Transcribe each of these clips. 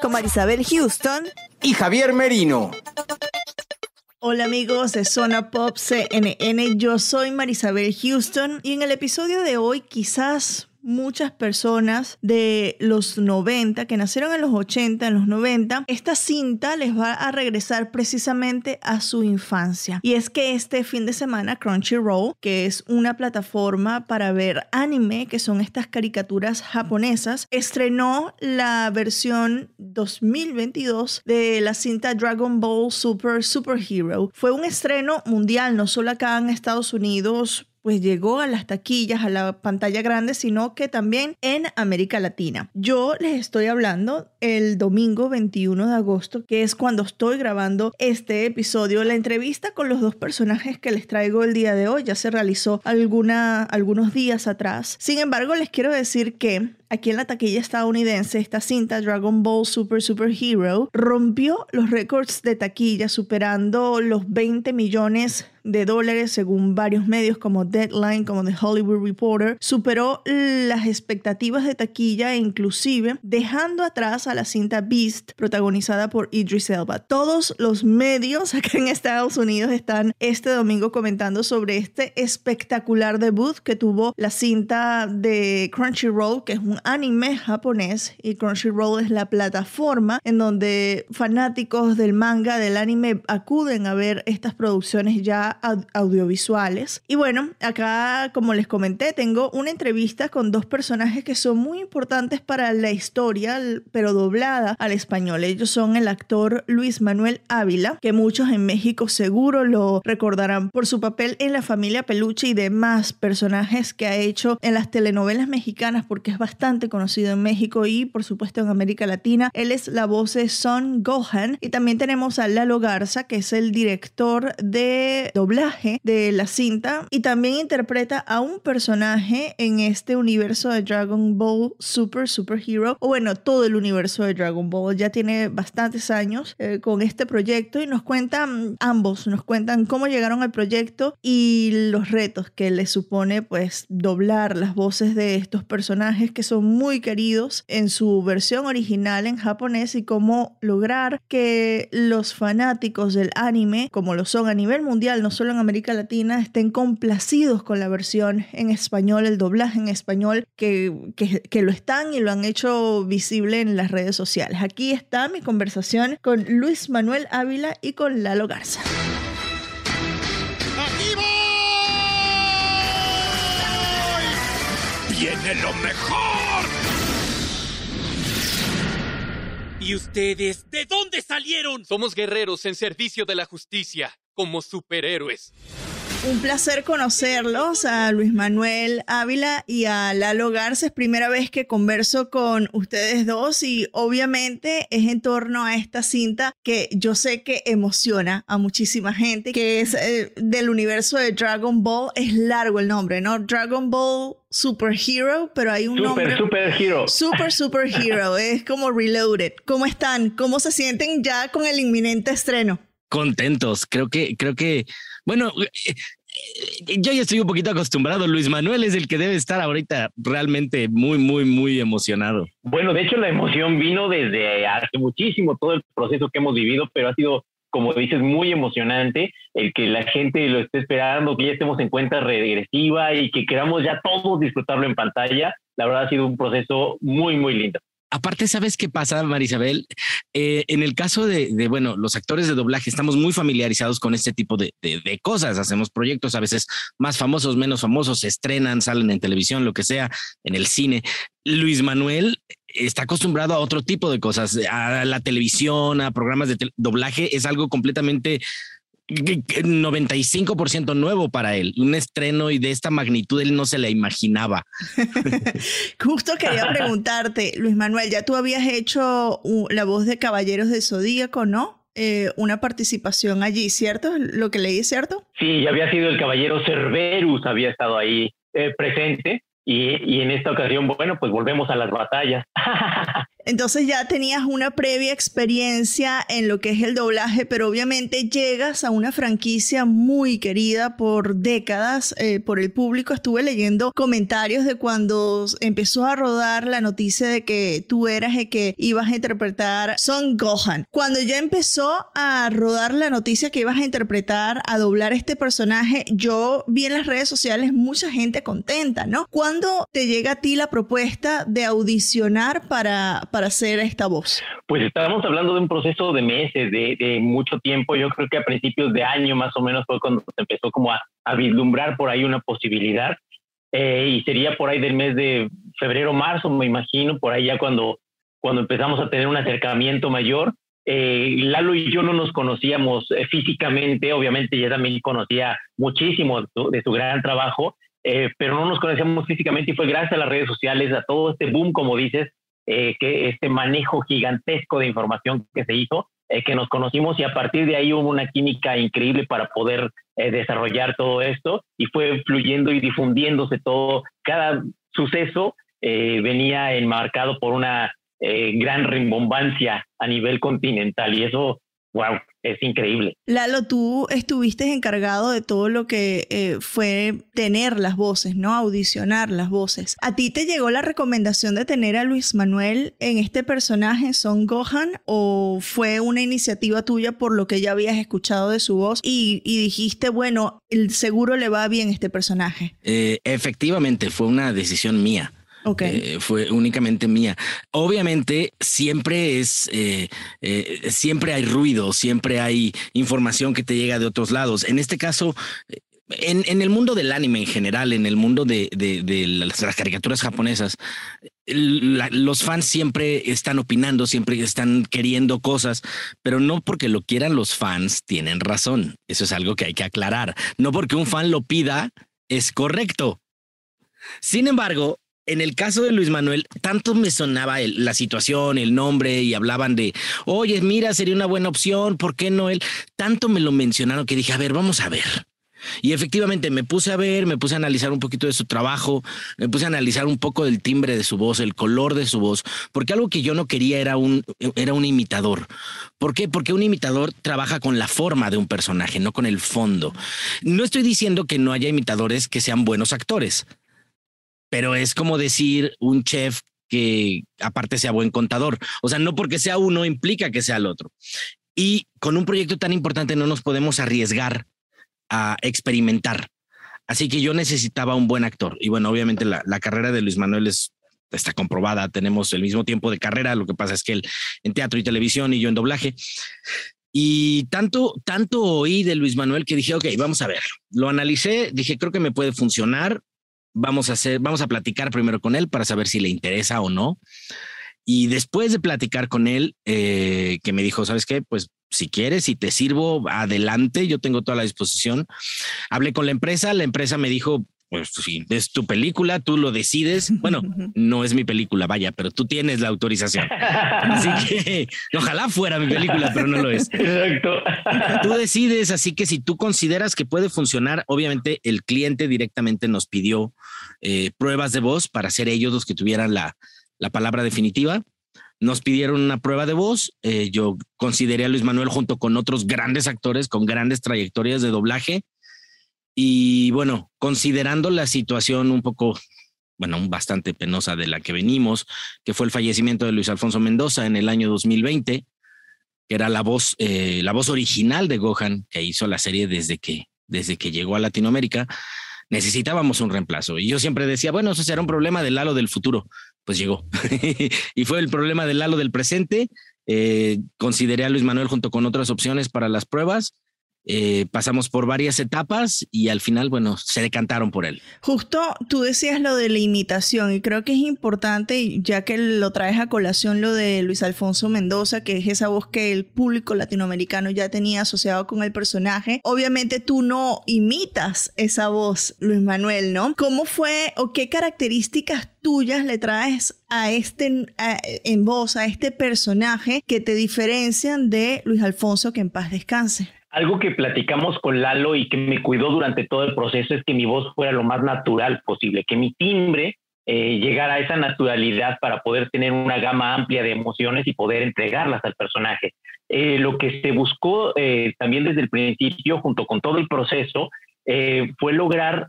con Marisabel Houston. y Javier Merino. Hola amigos de Zona Pop CNN, yo soy Marisabel Houston y en el episodio de hoy quizás muchas personas de los 90, que nacieron en los 80, en los 90, esta cinta les va a regresar precisamente a su infancia. Y es que este fin de semana Crunchyroll, que es una plataforma para ver anime, que son estas caricaturas japonesas, estrenó la versión 2022 de la cinta Dragon Ball Super Superhero. Fue un estreno mundial, no solo acá en Estados Unidos, pues llegó a las taquillas, a la pantalla grande, sino que también en América Latina. Yo les estoy hablando el domingo 21 de agosto, que es cuando estoy grabando este episodio. La entrevista con los dos personajes que les traigo el día de hoy ya se realizó alguna, algunos días atrás. Sin embargo, les quiero decir que aquí en la taquilla estadounidense, esta cinta Dragon Ball Super Super Hero rompió los récords de taquilla, superando los 20 millones de dólares según varios medios como Deadline, como The Hollywood Reporter, superó las expectativas de taquilla e inclusive dejando atrás a la cinta Beast protagonizada por Idris Elba. Todos los medios acá en Estados Unidos están este domingo comentando sobre este espectacular debut que tuvo la cinta de Crunchyroll, que es un anime japonés y Crunchyroll es la plataforma en donde fanáticos del manga, del anime acuden a ver estas producciones ya audiovisuales. Y bueno, acá como les comenté, tengo una entrevista con dos personajes que son muy importantes para la historia, pero doblada al español. Ellos son el actor Luis Manuel Ávila, que muchos en México seguro lo recordarán por su papel en La familia Peluche y demás personajes que ha hecho en las telenovelas mexicanas porque es bastante conocido en México y por supuesto en América Latina. Él es la voz de Son Gohan y también tenemos a Lalo Garza, que es el director de doblaje de la cinta y también interpreta a un personaje en este universo de Dragon Ball Super Super Hero o bueno, todo el universo de Dragon Ball. Ya tiene bastantes años eh, con este proyecto y nos cuentan ambos, nos cuentan cómo llegaron al proyecto y los retos que le supone pues doblar las voces de estos personajes que son muy queridos en su versión original en japonés y cómo lograr que los fanáticos del anime, como lo son a nivel mundial, no solo en América Latina, estén complacidos con la versión en español, el doblaje en español, que, que, que lo están y lo han hecho visible en las redes sociales. Aquí está mi conversación con Luis Manuel Ávila y con Lalo Garza. ¡Aquí voy! ¡Viene lo mejor! ¿Y ustedes de dónde salieron? Somos guerreros en servicio de la justicia, como superhéroes. Un placer conocerlos a Luis Manuel Ávila y a Lalo Garza. Es primera vez que converso con ustedes dos y obviamente es en torno a esta cinta que yo sé que emociona a muchísima gente, que es eh, del universo de Dragon Ball. Es largo el nombre, ¿no? Dragon Ball Super Hero, pero hay un Super, nombre. super hero. Super Super Hero. es como Reloaded. ¿Cómo están? ¿Cómo se sienten ya con el inminente estreno? Contentos. Creo que, creo que, bueno, eh, eh, yo ya estoy un poquito acostumbrado. Luis Manuel es el que debe estar ahorita realmente muy, muy, muy emocionado. Bueno, de hecho la emoción vino desde hace muchísimo, todo el proceso que hemos vivido, pero ha sido, como dices, muy emocionante el que la gente lo esté esperando, que ya estemos en cuenta regresiva y que queramos ya todos disfrutarlo en pantalla. La verdad ha sido un proceso muy, muy lindo. Aparte, ¿sabes qué pasa, Marisabel? Eh, en el caso de, bueno, los actores de doblaje estamos muy familiarizados con este tipo de, cosas. Hacemos proyectos a veces más famosos, menos famosos, se estrenan, salen en televisión, lo que sea, en el cine. Luis Manuel está acostumbrado a otro tipo de cosas, a la televisión, a programas de doblaje, es algo completamente 95% nuevo para él, un estreno y de esta magnitud él no se la imaginaba. Justo quería preguntarte, Luis Manuel, ya tú habías hecho la voz de Caballeros de Zodíaco, ¿no? Eh, una participación allí, ¿cierto? Lo que leí es cierto. Sí, ya había sido el Caballero Cerberus, había estado ahí eh, presente y, y en esta ocasión, bueno, pues volvemos a las batallas. Entonces ya tenías una previa experiencia en lo que es el doblaje, pero obviamente llegas a una franquicia muy querida por décadas eh, por el público. Estuve leyendo comentarios de cuando empezó a rodar la noticia de que tú eras el que ibas a interpretar Son Gohan. Cuando ya empezó a rodar la noticia que ibas a interpretar, a doblar este personaje, yo vi en las redes sociales mucha gente contenta, ¿no? ¿Cuándo te llega a ti la propuesta de audicionar para para hacer esta voz? Pues estábamos hablando de un proceso de meses, de, mucho tiempo. Yo creo que a principios de año más o menos fue cuando se empezó como a, vislumbrar por ahí una posibilidad. Eh, y sería por ahí del mes de febrero, marzo, me imagino, por ahí ya cuando, cuando empezamos a tener un acercamiento mayor. Eh, Lalo y yo no nos conocíamos eh, físicamente, obviamente ya también conocía muchísimo de su, gran trabajo, pero no nos conocíamos físicamente y fue gracias a las redes sociales, a todo este boom, como dices, eh, que este manejo gigantesco de información que se hizo, eh, que nos conocimos y a partir de ahí hubo una química increíble para poder eh, desarrollar todo esto y fue fluyendo y difundiéndose todo. Cada suceso venía enmarcado por una gran rimbombancia a nivel continental y eso wow, es increíble. Lalo, tú estuviste encargado de todo lo que eh, fue tener las voces, ¿no? Audicionar las voces. ¿A ti te llegó la recomendación de tener a Luis Manuel en este personaje, Son Gohan, o fue una iniciativa tuya por lo que ya habías escuchado de su voz y, dijiste, bueno, el seguro le va bien este personaje? Eh, efectivamente, fue una decisión mía. Okay. Eh, fue únicamente mía. Obviamente siempre es, eh, eh, siempre hay ruido, siempre hay información que te llega de otros lados. En este caso, en, el mundo del anime en general, en el mundo de, las, caricaturas japonesas, los fans siempre están opinando, siempre están queriendo cosas, pero no porque lo quieran los fans, tienen razón. Eso es algo que hay que aclarar. No porque un fan lo pida, es correcto. Sin embargo, en el caso de Luis Manuel, tanto me sonaba la situación, el nombre y hablaban de, oye, mira, sería una buena opción, ¿por qué no él? Tanto me lo mencionaron que dije, a ver, vamos a ver. Y efectivamente me puse a ver, me puse a analizar un poquito de su trabajo, me puse a analizar un poco del timbre de su voz, el color de su voz, porque algo que yo no quería era un, era un imitador. ¿Por qué? Porque un imitador trabaja con la forma de un personaje, no con el fondo. No estoy diciendo que no haya imitadores que sean buenos actores pero es como decir un chef que aparte sea buen contador. O sea, no porque sea uno implica que sea el otro. Y con un proyecto tan importante no nos podemos arriesgar a experimentar. Así que yo necesitaba un buen actor. Y bueno, obviamente la, carrera de Luis Manuel es, está comprobada. Tenemos el mismo tiempo de carrera. Lo que pasa es que él en teatro y televisión y yo en doblaje. Y tanto, tanto oí de Luis Manuel que dije, ok, vamos a ver. Lo analicé, dije, creo que me puede funcionar vamos a hacer, vamos a platicar primero con él para saber si le interesa o no. Y después de platicar con él, eh, que me dijo, ¿sabes qué? Pues si quieres, si te sirvo, adelante, yo tengo toda la disposición. Hablé con la empresa, la empresa me dijo, pues sí, es tu película, tú lo decides. Bueno, no es mi película, vaya, pero tú tienes la autorización. Así que ojalá fuera mi película, pero no lo es. Exacto. Tú decides, así que si tú consideras que puede funcionar, obviamente el cliente directamente nos pidió eh, pruebas de voz para ser ellos los que tuvieran la, la palabra definitiva. Nos pidieron una prueba de voz. Eh, yo consideré a Luis Manuel junto con otros grandes actores con grandes trayectorias de doblaje y bueno, considerando la situación un poco, bueno, bastante penosa de la que venimos, que fue el fallecimiento de Luis Alfonso Mendoza en el año 2020, que era la voz, eh, la voz original de Gohan, que hizo la serie desde que, desde que llegó a Latinoamérica, necesitábamos un reemplazo. Y yo siempre decía, bueno, eso será un problema del halo del futuro. pues llegó. y fue el problema del Lalo del presente. Eh, consideré a Luis Manuel junto con otras opciones para las pruebas eh, pasamos por varias etapas y al final, bueno, se decantaron por él. Justo tú decías lo de la imitación y creo que es importante, ya que lo traes a colación, lo de Luis Alfonso Mendoza, que es esa voz que el público latinoamericano ya tenía asociado con el personaje. Obviamente tú no imitas esa voz, Luis Manuel, ¿no? ¿Cómo fue o qué características tuyas le traes a este en voz a este personaje que te diferencian de Luis Alfonso que en paz descanse? Algo que platicamos con Lalo y que me cuidó durante todo el proceso es que mi voz fuera lo más natural posible, que mi timbre eh, llegara a esa naturalidad para poder tener una gama amplia de emociones y poder entregarlas al personaje. Eh, lo que se buscó eh, también desde el principio, junto con todo el proceso, fue lograr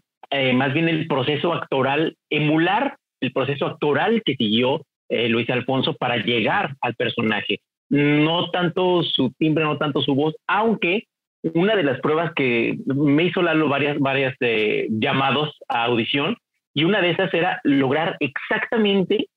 más bien el proceso actoral, emular el proceso actoral que siguió Luis Alfonso para llegar al personaje. No tanto su timbre, no tanto su voz, aunque una de las pruebas que me hizo Lalo varias, varias eh, llamados a audición y una de esas era lograr exactamente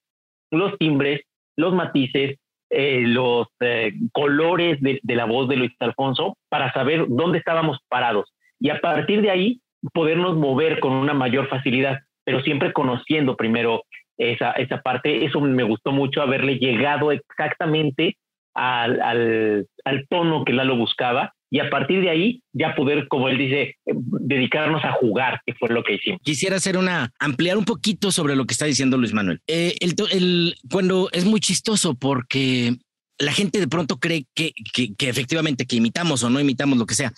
los timbres, los matices, eh, los eh, colores de, la voz de Luis Alfonso para saber dónde estábamos parados y a partir de ahí podernos mover con una mayor facilidad, pero siempre conociendo primero esa, esa parte. Eso me gustó mucho, haberle llegado exactamente al, al, al tono que Lalo buscaba y a partir de ahí ya poder, como él dice, dedicarnos a jugar, que fue lo que hicimos. Quisiera hacer una, ampliar un poquito sobre lo que está diciendo Luis Manuel. Eh, el, el, cuando es muy chistoso porque la gente de pronto cree que, que, efectivamente que imitamos o no imitamos lo que sea.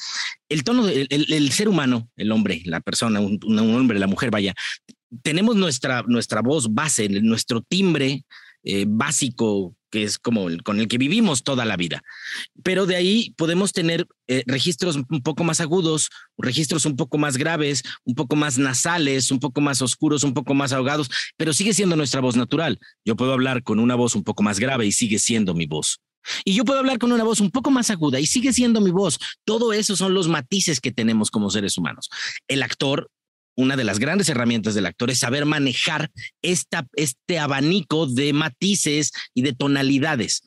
El tono, el, el ser humano, el hombre, la persona, un, un, hombre, la mujer, vaya, tenemos nuestra, nuestra voz base, nuestro timbre eh, básico que es como con el que vivimos toda la vida. Pero de ahí podemos tener eh, registros un poco más agudos, registros un poco más graves, un poco más nasales, un poco más oscuros, un poco más ahogados, pero sigue siendo nuestra voz natural. Yo puedo hablar con una voz un poco más grave y sigue siendo mi voz. Y yo puedo hablar con una voz un poco más aguda y sigue siendo mi voz. Todo eso son los matices que tenemos como seres humanos. El actor una de las grandes herramientas del actor es saber manejar esta, este abanico de matices y de tonalidades.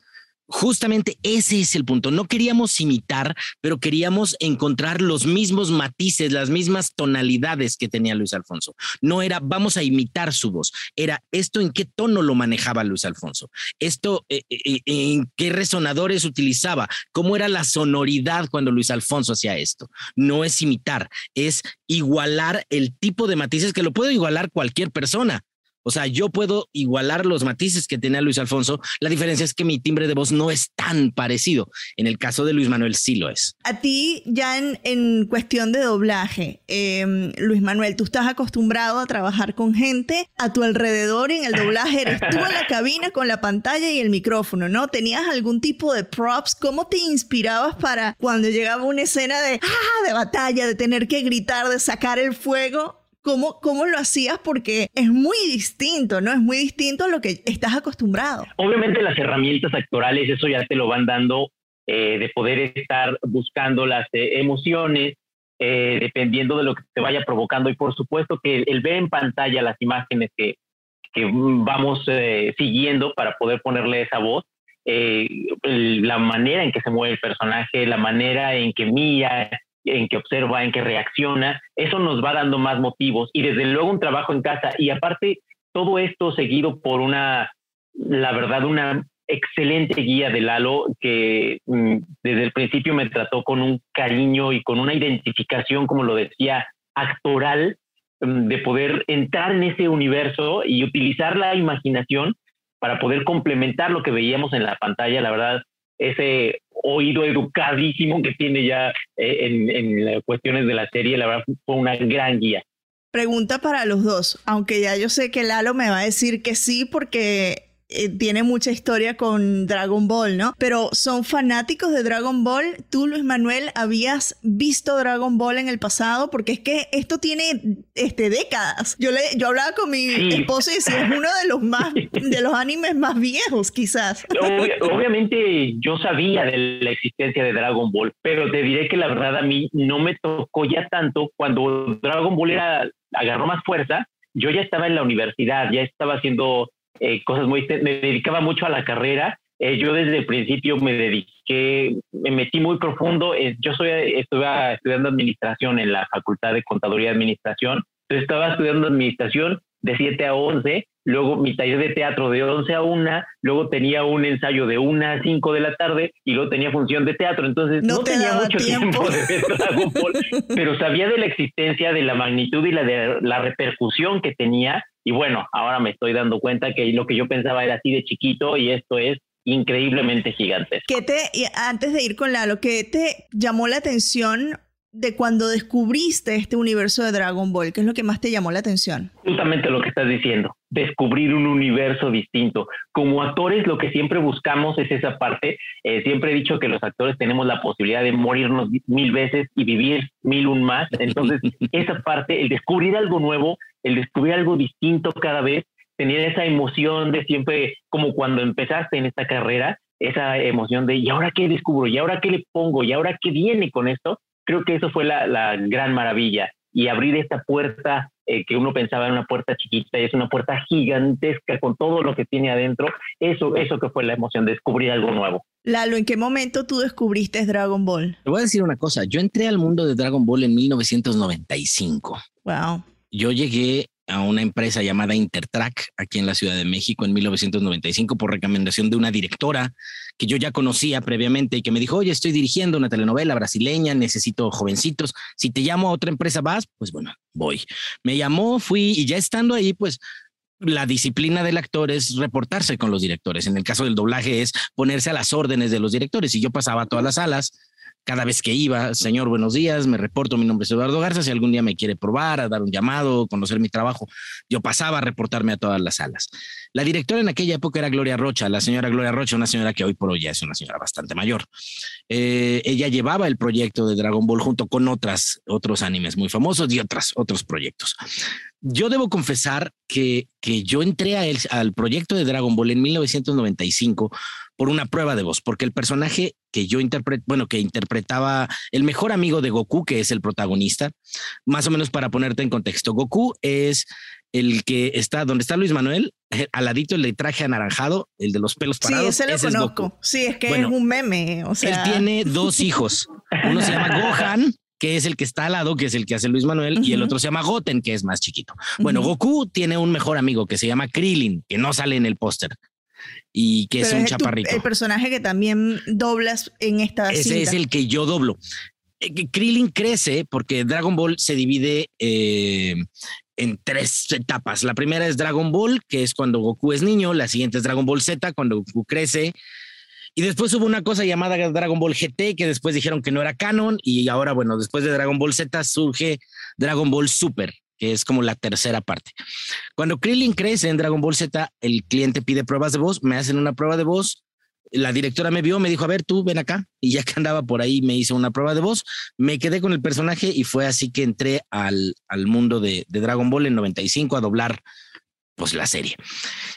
Justamente ese es el punto. No queríamos imitar, pero queríamos encontrar los mismos matices, las mismas tonalidades que tenía Luis Alfonso. No era vamos a imitar su voz, era esto en qué tono lo manejaba Luis Alfonso, esto eh, eh, eh, en qué resonadores utilizaba, cómo era la sonoridad cuando Luis Alfonso hacía esto. No es imitar, es igualar el tipo de matices que lo puede igualar cualquier persona. O sea, yo puedo igualar los matices que tenía Luis Alfonso. La diferencia es que mi timbre de voz no es tan parecido. En el caso de Luis Manuel sí lo es. A ti, ya en, cuestión de doblaje, em, Luis Manuel, tú estás acostumbrado a trabajar con gente a tu alrededor y en el doblaje eres tú en la cabina con la pantalla y el micrófono, ¿no? ¿Tenías algún tipo de props? ¿Cómo te inspirabas para cuando llegaba una escena de, ah, de batalla, de tener que gritar, de sacar el fuego? ¿Cómo, ¿Cómo lo hacías? Porque es muy distinto, ¿no? Es muy distinto a lo que estás acostumbrado. Obviamente las herramientas actorales, eso ya te lo van dando eh, de poder estar buscando las eh, emociones, eh, dependiendo de lo que te vaya provocando. Y por supuesto que el, ver en pantalla las imágenes que, que vamos siguiendo para poder ponerle esa voz, la manera en que se mueve el personaje, la manera en que mía, en que observa, en que reacciona, eso nos va dando más motivos y desde luego un trabajo en casa y aparte todo esto seguido por una, la verdad, una excelente guía de Lalo que mm, desde el principio me trató con un cariño y con una identificación, como lo decía, actoral, mm, de poder entrar en ese universo y utilizar la imaginación para poder complementar lo que veíamos en la pantalla. La verdad, ese oído educadísimo que tiene ya eh, en, en cuestiones de la serie, la verdad fue una gran guía. Pregunta para los dos, aunque ya yo sé que Lalo me va a decir que sí porque eh, tiene mucha historia con Dragon Ball, ¿no? Pero son fanáticos de Dragon Ball. Tú, Luis Manuel, habías visto Dragon Ball en el pasado porque es que esto tiene este, décadas. Yo, le, yo hablaba con mi esposo y decía, es uno de los más, de los animes más viejos, quizás. obviamente yo sabía de la existencia de Dragon Ball, pero te diré que la verdad a mí no me tocó ya tanto cuando Dragon Ball era, agarró más fuerza. Yo ya estaba en la universidad, ya estaba haciendo eh, cosas muy, me dedicaba mucho a la carrera. Eh, yo desde el principio me dediqué, me metí muy profundo. yo soy, estuve estudiando administración en la Facultad de Contaduría y Administración. Entonces estaba estudiando administración de 7 a 11 luego mi taller de teatro de 11 a 1, luego tenía un ensayo de 1 a 5 de la tarde y luego tenía función de teatro, entonces no, tenía mucho tiempo. de ver Dragon Ball, pero sabía de la existencia, de la magnitud y la de la repercusión que tenía y bueno, ahora me estoy dando cuenta que lo que yo pensaba era así de chiquito y esto es increíblemente gigante. ¿Qué te, antes de ir con la, lo que te llamó la atención de cuando descubriste este universo de Dragon Ball? ¿Qué es lo que más te llamó la atención? Justamente lo que estás diciendo, descubrir un universo distinto. Como actores lo que siempre buscamos es esa parte. Eh, siempre he dicho que los actores tenemos la posibilidad de morirnos mil veces y vivir mil un más. Entonces, esa parte, el descubrir algo nuevo, el descubrir algo distinto cada vez, tener esa emoción de siempre, como cuando empezaste en esta carrera, esa emoción de, ¿y ahora qué descubro? ¿Y ahora qué le pongo? ¿Y ahora qué viene con esto? Creo que eso fue la, gran maravilla. Y abrir esta puerta eh, que uno pensaba en una puerta chiquita y es una puerta gigantesca con todo lo que tiene adentro, eso, eso que fue la emoción, de descubrir algo nuevo. Lalo, ¿en qué momento tú descubriste Dragon Ball? Te voy a decir una cosa, yo entré al mundo de Dragon Ball en 1995. Wow. Yo llegué a una empresa llamada Intertrack aquí en la Ciudad de México en 1995 por recomendación de una directora que yo ya conocía previamente y que me dijo, oye, estoy dirigiendo una telenovela brasileña, necesito jovencitos, si te llamo a otra empresa vas, pues bueno, voy. Me llamó, fui y ya estando ahí, pues la disciplina del actor es reportarse con los directores. En el caso del doblaje es ponerse a las órdenes de los directores. Y yo pasaba a todas las salas cada vez que iba, señor, buenos días, me reporto, mi nombre es Eduardo Garza, si algún día me quiere probar, a dar un llamado, conocer mi trabajo, yo pasaba a reportarme a todas las salas. La directora en aquella época era Gloria Rocha, la señora Gloria Rocha, una señora que hoy por hoy ya es una señora bastante mayor. Eh, ella llevaba el proyecto de Dragon Ball junto con otras, otros animes muy famosos y otras, otros proyectos. Yo debo confesar que, que yo entré al proyecto de Dragon Ball en 1995 por una prueba de voz, porque el personaje que yo interpreté, bueno, que interpretaba el mejor amigo de Goku, que es el protagonista, más o menos para ponerte en contexto, Goku es el que está donde está Luis Manuel, eh, al ladito el de traje anaranjado, el de los pelos parados. Sí, ese lo conozco. sí, es que es un meme. O sea. Él tiene dos hijos. Uno se llama Gohan, que es el que está al lado, que es el que hace Luis Manuel, y el otro se llama Goten, que es más chiquito. Bueno, Goku tiene un mejor amigo que se llama Krillin, que no sale en el póster y que es un chaparrito. el personaje que también doblas en esta Ese es el que yo doblo. Eh, Krillin crece porque Dragon Ball se divide eh, en tres etapas. La primera es Dragon Ball, que es cuando Goku es niño. La siguiente es Dragon Ball Z, cuando Goku crece. Y después hubo una cosa llamada Dragon Ball GT, que después dijeron que no era canon. Y ahora, bueno, después de Dragon Ball Z surge Dragon Ball Super, que es como la tercera parte. Cuando Krillin crece en Dragon Ball Z, el cliente pide pruebas de voz, me hacen una prueba de voz, la directora me vio, me dijo, a ver, tú ven acá, y ya que andaba por ahí, me hizo una prueba de voz, me quedé con el personaje y fue así que entré al, al mundo de, Dragon Ball en 95 a doblar pues la serie.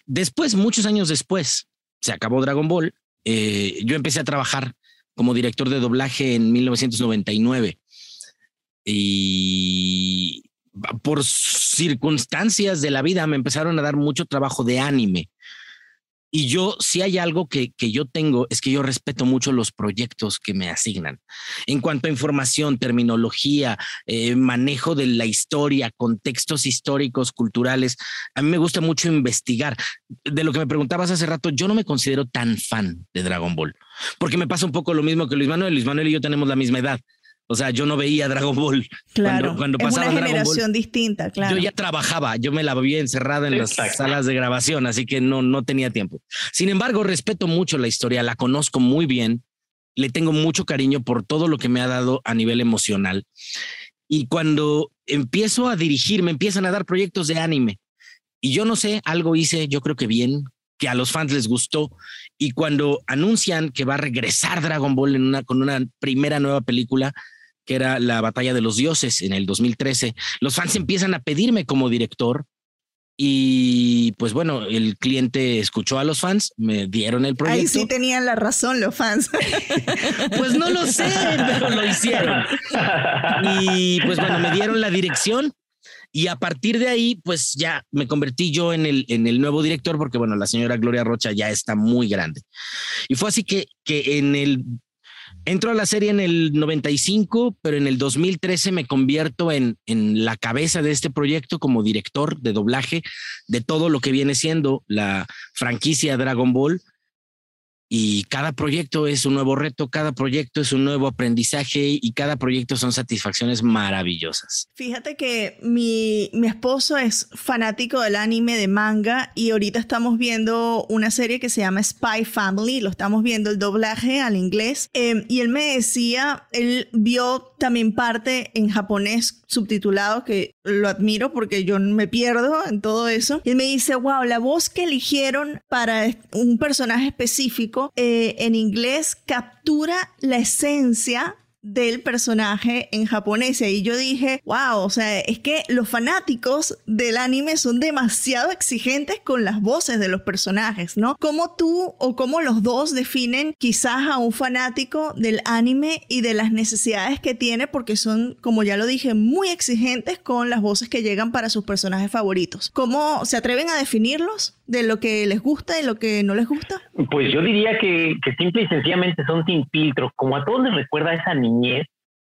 Después, muchos años después, se acabó Dragon Ball, eh, yo empecé a trabajar como director de doblaje en 1999 y por circunstancias de la vida me empezaron a dar mucho trabajo de anime. Y yo, si hay algo que, que, yo tengo, es que yo respeto mucho los proyectos que me asignan. En cuanto a información, terminología, eh, manejo de la historia, contextos históricos, culturales, a mí me gusta mucho investigar. De lo que me preguntabas hace rato, yo no me considero tan fan de Dragon Ball, porque me pasa un poco lo mismo que Luis Manuel. Luis Manuel y yo tenemos la misma edad. O sea, yo no veía Dragon Ball. Claro, cuando, pasaba es una generación distinta, claro. Yo ya trabajaba, yo me la había encerrada en las salas de grabación, así que no, no tenía tiempo. Sin embargo, respeto mucho la historia, la conozco muy bien, le tengo mucho cariño por todo lo que me ha dado a nivel emocional. Y cuando empiezo a dirigir, me empiezan a dar proyectos de anime. Y yo no sé, algo hice, yo creo que bien, que a los fans les gustó. Y cuando anuncian que va a regresar Dragon Ball en una, con una primera nueva película, que era la Batalla de los Dioses en el 2013, los fans empiezan a pedirme como director. Y pues bueno, el cliente escuchó a los fans, me dieron el proyecto. Ahí sí tenían la razón los fans. pues no lo sé, pero lo hicieron. Y pues bueno, me dieron la dirección Y a partir de ahí, pues ya me convertí yo en el, en el nuevo director, porque bueno, la señora Gloria Rocha ya está muy grande. Y fue así que, que en el Entro a la serie en el 95, pero en el 2013 me convierto en, en, la cabeza de este proyecto como director de doblaje de todo lo que viene siendo la franquicia Dragon Ball y cada proyecto es un nuevo reto, cada proyecto es un nuevo aprendizaje y cada proyecto son satisfacciones maravillosas. Fíjate que mi, mi esposo es fanático del anime de manga y ahorita estamos viendo una serie que se llama Spy Family, lo estamos viendo el doblaje al inglés eh, y él me decía, él vio también parte en japonés subtitulado, que lo admiro porque yo me pierdo en todo eso. Y me dice, wow, la voz que eligieron para un personaje específico eh, en inglés captura la esencia del personaje en japonés. Y yo dije, wow, o sea, es que los fanáticos del anime son demasiado exigentes con las voces de los personajes, ¿no? ¿Cómo tú o cómo los dos definen quizás a un fanático del anime y de las necesidades que tiene? Porque son, como ya lo dije, muy exigentes con las voces que llegan para sus personajes favoritos. ¿Cómo se atreven a definirlos? de lo que les gusta y lo que no les gusta? Pues yo diría que, que simple y sencillamente son sin filtros, como a todos les recuerda esa niñez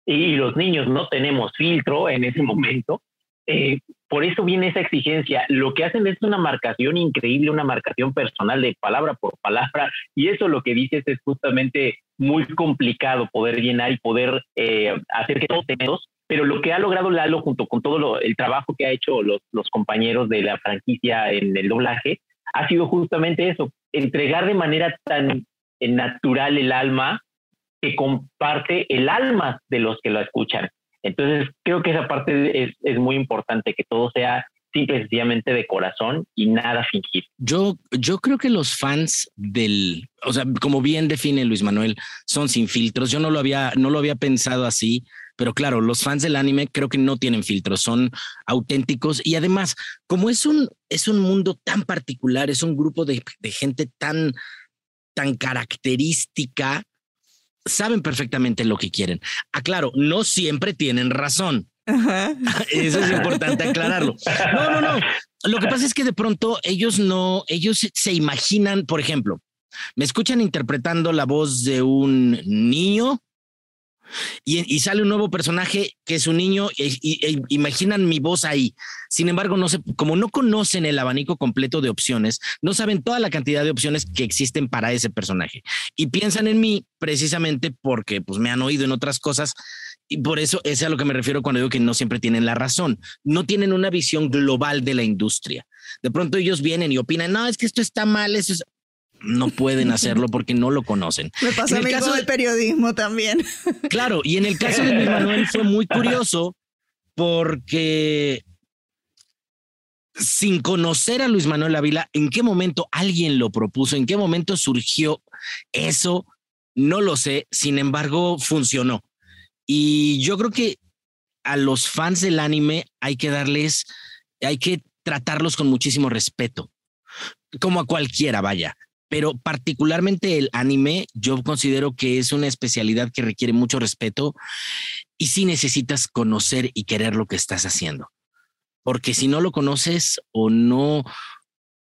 y los niños no tenemos filtro en ese momento. Eh, por eso viene esa exigencia. Lo que hacen es una marcación increíble, una marcación personal de palabra por palabra, y eso lo que dices es justamente muy complicado poder llenar y poder eh, hacer que todos tenemos. Pero lo que ha logrado Lalo junto con todo el trabajo que ha hecho los, los compañeros de la franquicia en el doblaje ha sido justamente eso, entregar de manera tan natural el alma que comparte el alma de los que lo escuchan. Entonces, creo que esa parte es, es muy importante, que todo sea simple sencillamente de corazón y nada fingir. Yo, yo creo que los fans del, o sea, como bien define Luis Manuel, son sin filtros. Yo no lo había, no lo había pensado así, pero claro, los fans del anime creo que no tienen filtros, son auténticos y además, como es un, es un mundo tan particular, es un grupo de, de gente tan, tan característica, saben perfectamente lo que quieren. Aclaro, no siempre tienen razón. Eso es importante aclararlo. No, no, no. Lo que pasa es que de pronto ellos no, ellos se imaginan, por ejemplo, me escuchan interpretando la voz de un niño y, sale un nuevo personaje que es un niño e imaginan mi voz ahí. Sin embargo, no sé, como no conocen el abanico completo de opciones, no saben toda la cantidad de opciones que existen para ese personaje y piensan en mí precisamente porque pues me han oído en otras cosas y por eso es a lo que me refiero cuando digo que no siempre tienen la razón. No tienen una visión global de la industria. De pronto ellos vienen y opinan, no, es que esto está mal, eso es no pueden hacerlo porque no lo conocen. Me pasa en el caso del periodismo también. Claro, y en el caso de Luis Manuel fue muy curioso porque sin conocer a Luis Manuel Ávila, ¿en qué momento alguien lo propuso? ¿En qué momento surgió eso? No lo sé, sin embargo, funcionó. Y yo creo que a los fans del anime hay que darles, hay que tratarlos con muchísimo respeto, como a cualquiera, vaya pero particularmente el anime, yo considero que es una especialidad que requiere mucho respeto y si necesitas conocer y querer lo que estás haciendo. Porque si no lo conoces o no,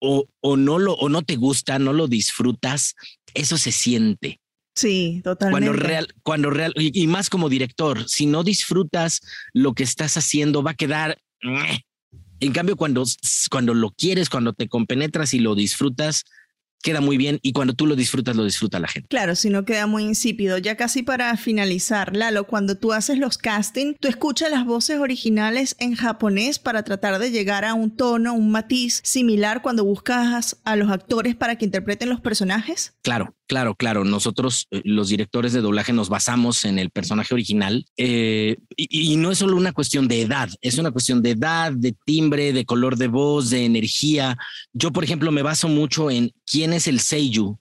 o, o no lo, o no te gusta, no lo disfrutas, eso se siente. Sí, totalmente. Cuando real, cuando real, y, y más como director, si no disfrutas lo que estás haciendo, va a quedar. En cambio, cuando, cuando lo quieres, cuando te compenetras y lo disfrutas, queda muy bien y cuando tú lo disfrutas, lo disfruta la gente. Claro, si no queda muy insípido. Ya casi para finalizar, Lalo, cuando tú haces los castings, tú escuchas las voces originales en japonés para tratar de llegar a un tono, un matiz similar cuando buscas a los actores para que interpreten los personajes. Claro, Claro, claro. Nosotros, eh, los directores de doblaje, nos basamos en el personaje original eh, y, no es solo una cuestión de edad, es una cuestión de edad, de timbre, de color de voz, de energía. Yo, por ejemplo, me baso mucho en quién es el Seiyu.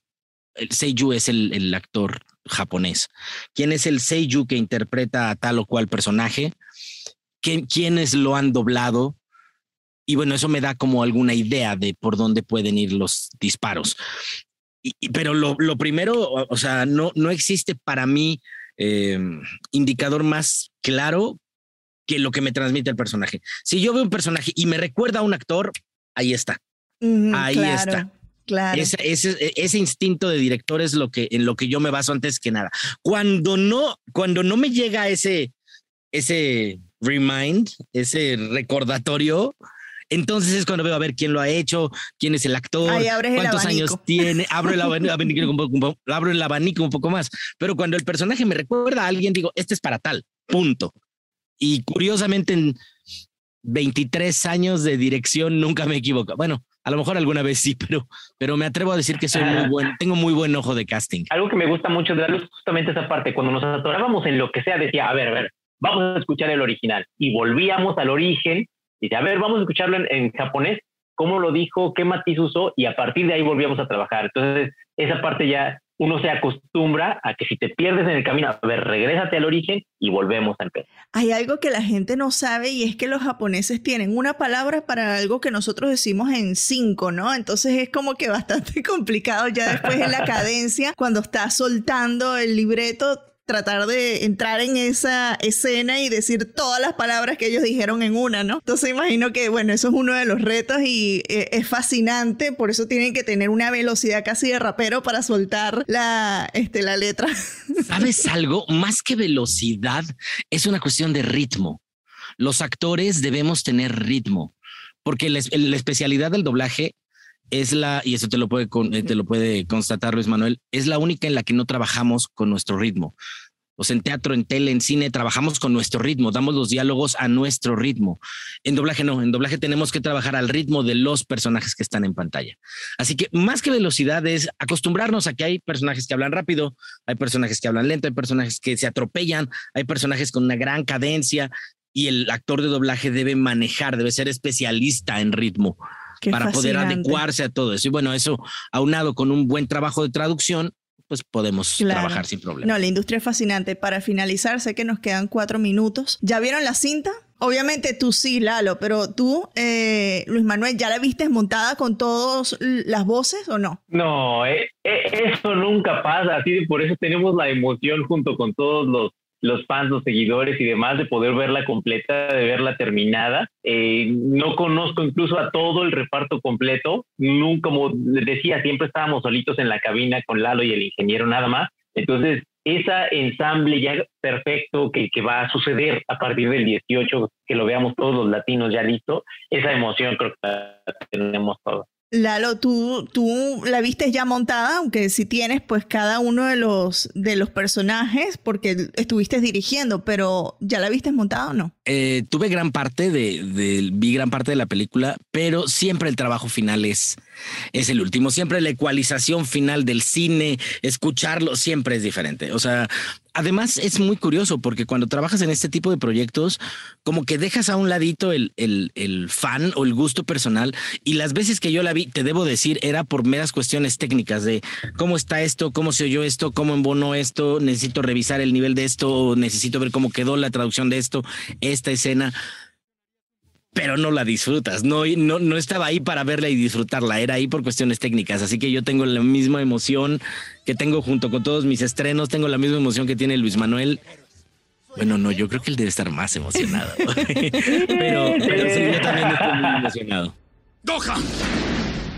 El Seiyu es el, actor japonés. ¿Quién es el Seiyu que interpreta a tal o cual personaje? ¿Quiénes lo han doblado? Y bueno, eso me da como alguna idea de por dónde pueden ir los disparos pero lo, lo, primero, o sea, no, no existe para mí em, indicador más claro que lo que me transmite el personaje. Si yo veo un personaje y me recuerda a un actor, ahí está. ahí está. Claro. Ese, ese, ese, instinto de director es lo que en lo que yo me baso antes que nada. Cuando no, cuando no me llega ese, ese remind, ese recordatorio, entonces es cuando veo a ver quién lo ha hecho, quién es el actor, cuántos años tiene, abro el, abanico un poco, abro el abanico un poco más. Pero cuando el personaje me recuerda a alguien, digo, este es para tal, punto. Y curiosamente en 23 años de dirección nunca me equivoco. Bueno, a lo mejor alguna vez sí, pero, pero me atrevo a decir que soy muy buen, tengo muy buen ojo de casting. Algo que me gusta mucho de la justamente esa parte, cuando nos atorábamos en lo que sea, decía, a ver, a ver, vamos a escuchar el original. Y volvíamos al origen, y a ver, vamos a escucharlo en, japonés, cómo lo dijo, qué matiz usó, y a partir de ahí volvíamos a trabajar. Entonces, esa parte ya uno se acostumbra a que si te pierdes en el camino, a ver, regrésate al origen y volvemos a empezar. Hay algo que la gente no sabe y es que los japoneses tienen una palabra para algo que nosotros decimos en cinco, ¿no? Entonces es como que bastante complicado ya después en la cadencia, cuando estás soltando el libreto, tratar de entrar en esa escena y decir todas las palabras que ellos dijeron en una, ¿no? Entonces imagino que, bueno, eso es uno de los retos y eh, es fascinante, por eso tienen que tener una velocidad casi de rapero para soltar la, este, la letra. ¿Sabes algo? Más que velocidad, es una cuestión de ritmo. Los actores debemos tener ritmo, porque la, la especialidad del doblaje es la, y eso te lo puede, eh, te lo puede constatar Luis Manuel, es la única en la que no trabajamos con nuestro ritmo. O sea, en teatro, en tele, en cine, trabajamos con nuestro ritmo, damos los diálogos a nuestro ritmo. En doblaje no, en doblaje tenemos que trabajar al ritmo de los personajes que están en pantalla. Así que más que velocidad es acostumbrarnos a que hay personajes que hablan rápido, hay personajes que hablan lento, hay personajes que se atropellan, hay personajes con una gran cadencia y el actor de doblaje debe manejar, debe ser especialista en ritmo para poder adecuarse a todo eso. Y bueno, eso aunado con un buen trabajo de traducción, pues podemos trabajar sin problema. No, la industria es fascinante. Para finalizar, sé que nos quedan cuatro minutos. ¿Ya vieron la cinta? Obviamente tú sí, Lalo, pero tú, eh, Luis Manuel, ¿ya la viste montada con todas las voces o no? No, eh, eh, eso nunca pasa, así por eso tenemos la emoción junto con todos los los fans, los seguidores y demás de poder verla completa, de verla terminada. Eh, no conozco incluso a todo el reparto completo. Nunca, como decía, siempre estábamos solitos en la cabina con Lalo y el ingeniero nada más. Entonces, esa ensamble ya perfecto que, que va a suceder a partir del 18, que lo veamos todos los latinos ya listo, esa emoción creo que la tenemos todos. Lalo, tú, tú la viste ya montada, aunque si tienes pues cada uno de los, de los personajes, porque estuviste dirigiendo, pero ¿ya la viste montada o no? Eh, tuve gran parte de, de, vi gran parte de la película, pero siempre el trabajo final es, es el último. Siempre la ecualización final del cine, escucharlo, siempre es diferente. O sea, además es muy curioso porque cuando trabajas en este tipo de proyectos, como que dejas a un ladito el, el, fan o el gusto personal y las veces que yo la vi, te debo decir, era por meras cuestiones técnicas de cómo está esto, cómo se oyó esto, cómo embonó esto, necesito revisar el nivel de esto, necesito ver cómo quedó la traducción de esto, esta escena pero no la disfrutas. No, no, no estaba ahí para verla y disfrutarla, era ahí por cuestiones técnicas. Así que yo tengo la misma emoción que tengo junto con todos mis estrenos, tengo la misma emoción que tiene Luis Manuel. Bueno, no, yo creo que él debe estar más emocionado. pero, pero sí, yo también estoy muy emocionado. ¡Gohan!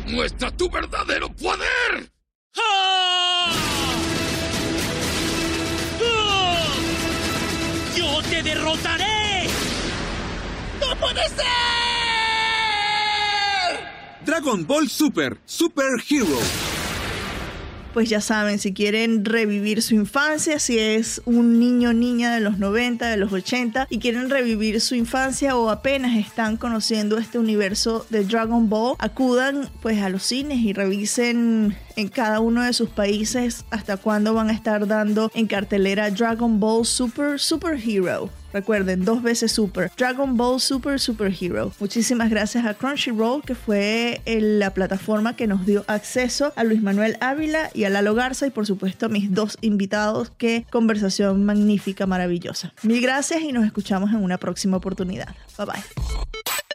¡Muestra tu verdadero poder! ¡Ah! ¡Ah! ¡Yo te derrotaré! Dragon Ball Super, Super Hero. Pues ya saben, si quieren revivir su infancia, si es un niño niña de los 90, de los 80 y quieren revivir su infancia o apenas están conociendo este universo de Dragon Ball, acudan pues a los cines y revisen en cada uno de sus países hasta cuándo van a estar dando en cartelera Dragon Ball Super Super Hero. Recuerden, dos veces Super. Dragon Ball Super Super Hero. Muchísimas gracias a Crunchyroll, que fue la plataforma que nos dio acceso a Luis Manuel Ávila y a Lalo Garza y por supuesto a mis dos invitados. Qué conversación magnífica, maravillosa. Mil gracias y nos escuchamos en una próxima oportunidad. Bye bye.